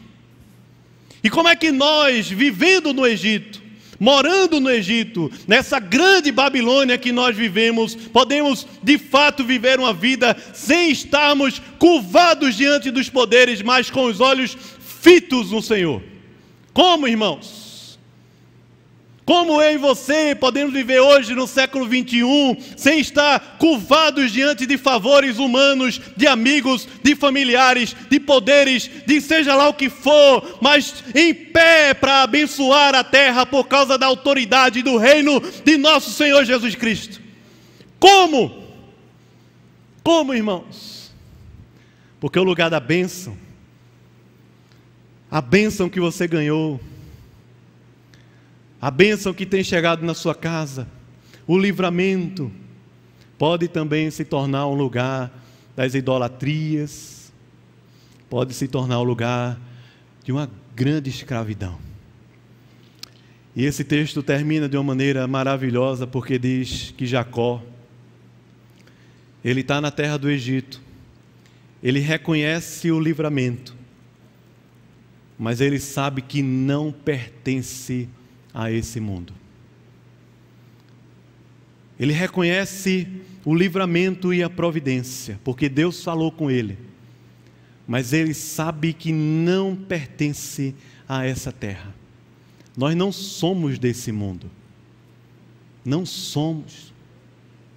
E como é que nós, vivendo no Egito, morando no Egito, nessa grande Babilônia que nós vivemos, podemos de fato viver uma vida sem estarmos curvados diante dos poderes, mas com os olhos fitos no Senhor. Como, irmãos? Como eu e você podemos viver hoje no século 21 sem estar curvados diante de favores humanos, de amigos, de familiares, de poderes, de seja lá o que for, mas em pé para abençoar a terra por causa da autoridade do reino de nosso Senhor Jesus Cristo? Como? Como, irmãos? Porque o lugar da bênção, a bênção que você ganhou, a bênção que tem chegado na sua casa, o livramento, pode também se tornar um lugar das idolatrias, pode se tornar um lugar de uma grande escravidão. E esse texto termina de uma maneira maravilhosa, porque diz que Jacó, ele está na terra do Egito, ele reconhece o livramento, mas ele sabe que não pertence a esse mundo. Ele reconhece o livramento e a providência, porque Deus falou com ele. Mas ele sabe que não pertence a essa terra. Nós não somos desse mundo. Não somos.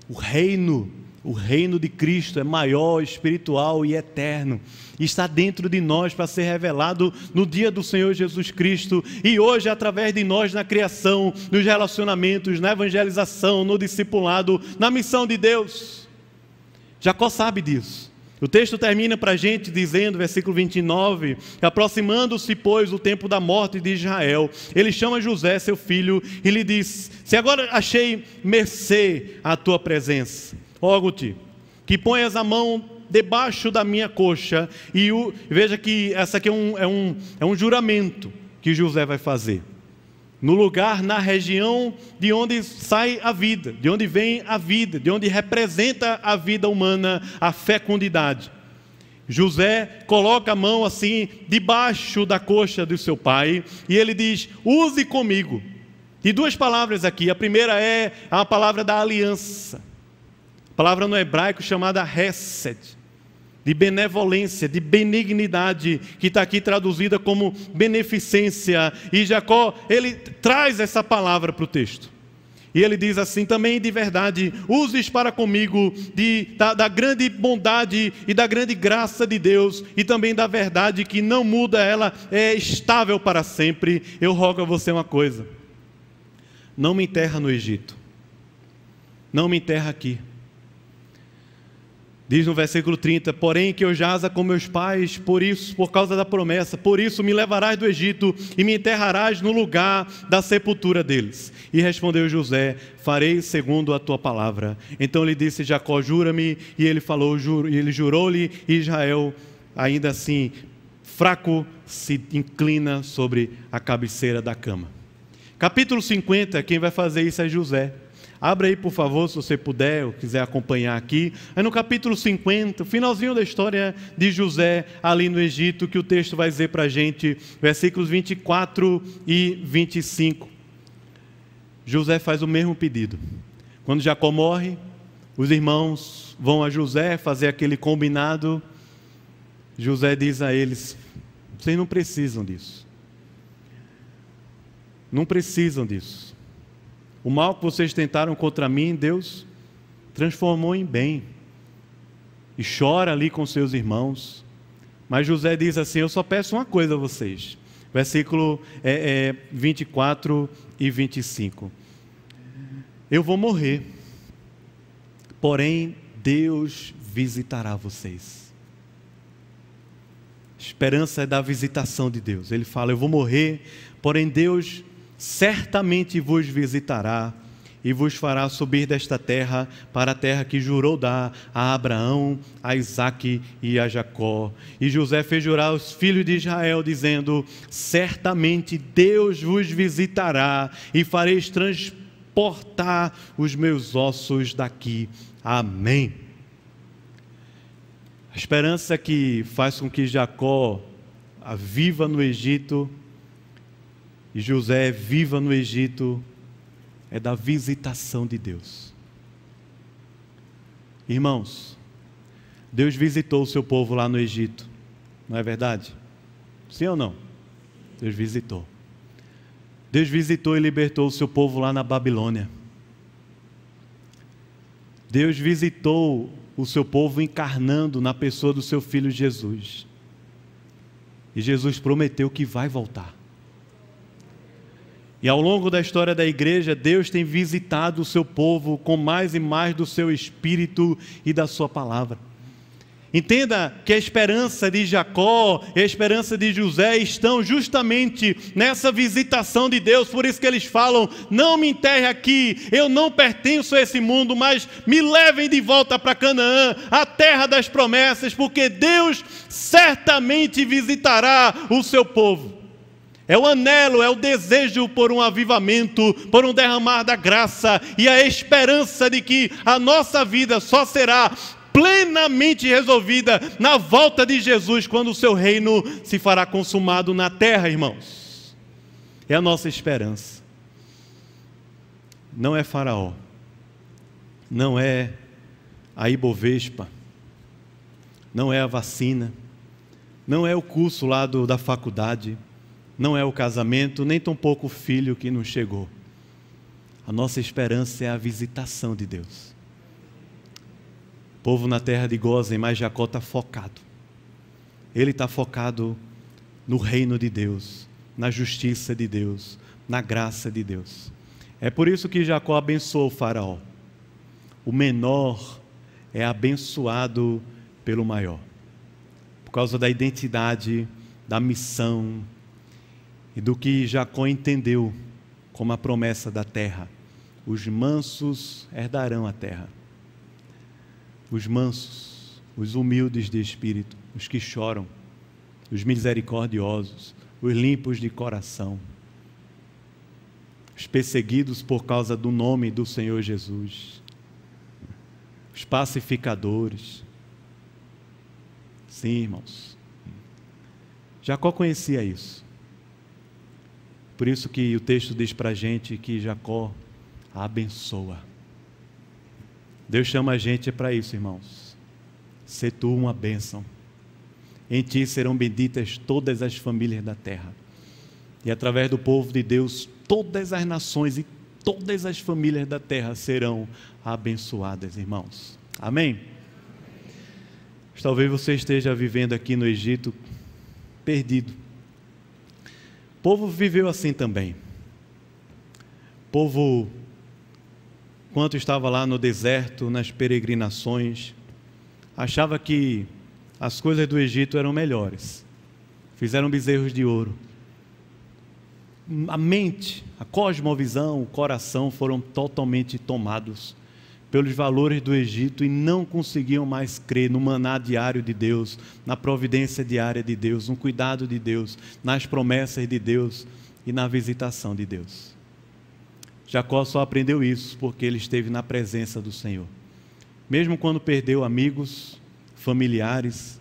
O reino o reino de Cristo é maior, espiritual e eterno. Está dentro de nós para ser revelado no dia do Senhor Jesus Cristo e hoje, através de nós, na criação, nos relacionamentos, na evangelização, no discipulado, na missão de Deus. Jacó sabe disso. O texto termina para a gente dizendo, versículo 29, aproximando-se, pois, o tempo da morte de Israel, ele chama José, seu filho, e lhe diz: Se agora achei mercê à tua presença, rogo-te que ponhas a mão debaixo da minha coxa e o, veja que essa aqui é um, é, um, é um juramento que José vai fazer. No lugar, na região de onde sai a vida, de onde vem a vida, de onde representa a vida humana, a fecundidade. José coloca a mão assim debaixo da coxa do seu pai e ele diz: Use comigo. E duas palavras aqui. A primeira é a palavra da aliança palavra no hebraico chamada Hesed, de benevolência, de benignidade, que está aqui traduzida como beneficência. E Jacó, ele traz essa palavra para o texto. E ele diz assim também de verdade: uses para comigo de, da, da, grande bondade e da grande graça de Deus, e também da verdade que não muda, ela é estável para sempre. Eu rogo a você uma coisa: não me enterra no Egito, não me enterra aqui. Diz no versículo 30: Porém, que eu jaza com meus pais, por isso, por causa da promessa, por isso me levarás do Egito e me enterrarás no lugar da sepultura deles. E respondeu José: Farei segundo a tua palavra. Então lhe disse Jacó: Jura-me. E ele falou, juro, e ele jurou-lhe. Israel, ainda assim, fraco, se inclina sobre a cabeceira da cama. Capítulo 50, quem vai fazer isso é José. Abra aí, por favor, se você puder ou quiser acompanhar aqui. É no capítulo 50, finalzinho da história de José ali no Egito, que o texto vai dizer para a gente, versículos 24 e 25. José faz o mesmo pedido. Quando Jacó morre, os irmãos vão a José fazer aquele combinado. José diz a eles: vocês não precisam disso. Não precisam disso. O mal que vocês tentaram contra mim, Deus transformou em bem. E chora ali com seus irmãos. Mas José diz assim: Eu só peço uma coisa a vocês. Versículo é, é, 24 e 25. Eu vou morrer, porém Deus visitará vocês. esperança é da visitação de Deus. Ele fala: Eu vou morrer, porém Deus certamente vos visitará e vos fará subir desta terra para a terra que jurou dar a Abraão, a Isaque e a Jacó. E José fez jurar os filhos de Israel, dizendo: Certamente Deus vos visitará e fareis transportar os meus ossos daqui. Amém. A esperança que faz com que Jacó viva no Egito e José viva no Egito é da visitação de Deus. Irmãos, Deus visitou o seu povo lá no Egito, não é verdade? Sim ou não? Deus visitou. Deus visitou e libertou o seu povo lá na Babilônia. Deus visitou o seu povo encarnando na pessoa do seu filho Jesus. E Jesus prometeu que vai voltar. E ao longo da história da igreja, Deus tem visitado o seu povo com mais e mais do seu espírito e da sua palavra. Entenda que a esperança de Jacó e a esperança de José estão justamente nessa visitação de Deus, por isso que eles falam: não me enterre aqui, eu não pertenço a esse mundo, mas me levem de volta para Canaã, a terra das promessas, porque Deus certamente visitará o seu povo. É o anelo, é o desejo por um avivamento, por um derramar da graça e a esperança de que a nossa vida só será plenamente resolvida na volta de Jesus, quando o seu reino se fará consumado na terra, irmãos. É a nossa esperança. Não é Faraó, não é a Ibovespa, não é a vacina, não é o curso lá do, da faculdade não é o casamento, nem tampouco o filho que nos chegou. A nossa esperança é a visitação de Deus. O povo na terra de Gozen, mas Jacó está focado. Ele está focado no reino de Deus, na justiça de Deus, na graça de Deus. É por isso que Jacó abençoou o faraó. O menor é abençoado pelo maior. Por causa da identidade, da missão, e do que Jacó entendeu como a promessa da terra. Os mansos herdarão a terra. Os mansos, os humildes de espírito, os que choram, os misericordiosos, os limpos de coração, os perseguidos por causa do nome do Senhor Jesus, os pacificadores. Sim, irmãos. Jacó conhecia isso. Por isso que o texto diz para a gente que Jacó abençoa. Deus chama a gente para isso, irmãos. Ser tu uma bênção. Em ti serão benditas todas as famílias da terra. E através do povo de Deus, todas as nações e todas as famílias da terra serão abençoadas, irmãos. Amém? Talvez você esteja vivendo aqui no Egito perdido o povo viveu assim também. O povo, quando estava lá no deserto, nas peregrinações, achava que as coisas do Egito eram melhores. Fizeram bezerros de ouro. A mente, a cosmovisão, o coração foram totalmente tomados pelos valores do Egito e não conseguiam mais crer no maná diário de Deus, na providência diária de Deus, no cuidado de Deus, nas promessas de Deus e na visitação de Deus. Jacó só aprendeu isso porque ele esteve na presença do Senhor. Mesmo quando perdeu amigos, familiares,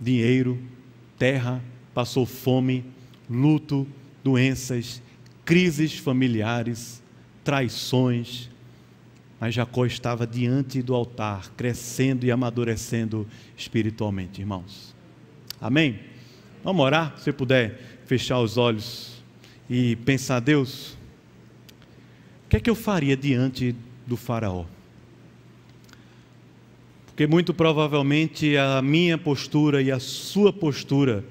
dinheiro, terra, passou fome, luto, doenças, crises familiares, traições, mas Jacó estava diante do altar, crescendo e amadurecendo espiritualmente, irmãos. Amém? Vamos orar? Se puder fechar os olhos e pensar, Deus, o que é que eu faria diante do Faraó? Porque muito provavelmente a minha postura e a sua postura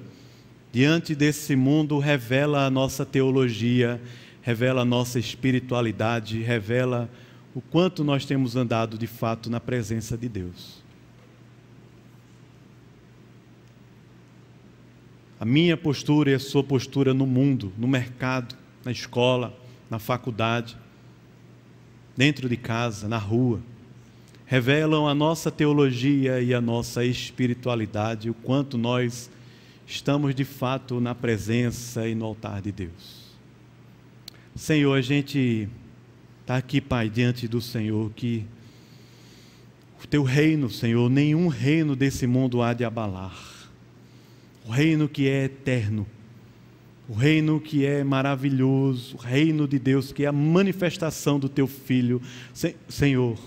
diante desse mundo revela a nossa teologia, revela a nossa espiritualidade, revela o quanto nós temos andado de fato na presença de Deus. A minha postura e a sua postura no mundo, no mercado, na escola, na faculdade, dentro de casa, na rua, revelam a nossa teologia e a nossa espiritualidade, o quanto nós estamos de fato na presença e no altar de Deus. Senhor, a gente está aqui, Pai, diante do Senhor, que o teu reino, Senhor, nenhum reino desse mundo há de abalar. O reino que é eterno, o reino que é maravilhoso, o reino de Deus, que é a manifestação do teu filho, Senhor.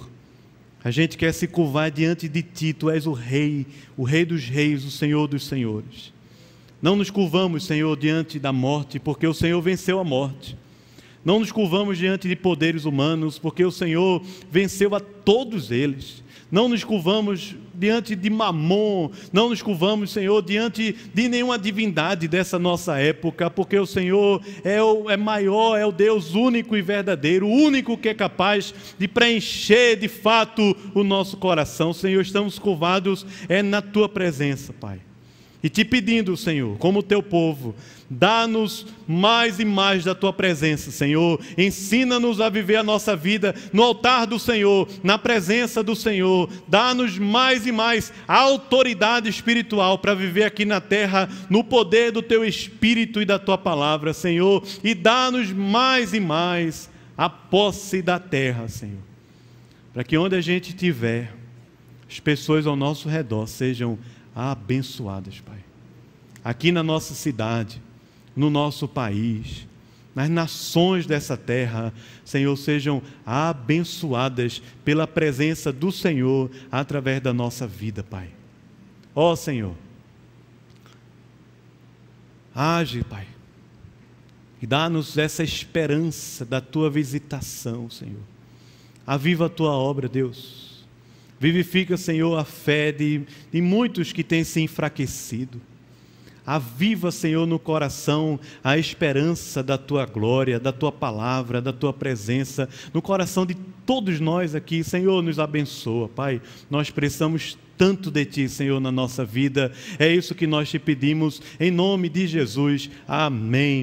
A gente quer se curvar diante de ti, tu és o rei, o rei dos reis, o Senhor dos senhores. Não nos curvamos, Senhor, diante da morte, porque o Senhor venceu a morte. Não nos curvamos diante de poderes humanos, porque o Senhor venceu a todos eles. Não nos curvamos diante de Mamon, não nos curvamos, Senhor, diante de nenhuma divindade dessa nossa época, porque o Senhor é, o, é maior, é o Deus único e verdadeiro, o único que é capaz de preencher de fato o nosso coração. Senhor, estamos curvados é na tua presença, Pai e te pedindo, Senhor, como teu povo, dá-nos mais e mais da tua presença, Senhor. Ensina-nos a viver a nossa vida no altar do Senhor, na presença do Senhor. Dá-nos mais e mais autoridade espiritual para viver aqui na terra no poder do teu espírito e da tua palavra, Senhor. E dá-nos mais e mais a posse da terra, Senhor. Para que onde a gente estiver, as pessoas ao nosso redor sejam abençoadas, Pai. Aqui na nossa cidade, no nosso país, nas nações dessa terra, Senhor, sejam abençoadas pela presença do Senhor através da nossa vida, Pai. Ó Senhor, age, Pai, e dá-nos essa esperança da tua visitação, Senhor. Aviva a tua obra, Deus Vivifica, Senhor, a fé de, de muitos que têm se enfraquecido. Aviva, Senhor, no coração a esperança da tua glória, da tua palavra, da tua presença, no coração de todos nós aqui. Senhor, nos abençoa, Pai. Nós precisamos tanto de ti, Senhor, na nossa vida. É isso que nós te pedimos, em nome de Jesus. Amém.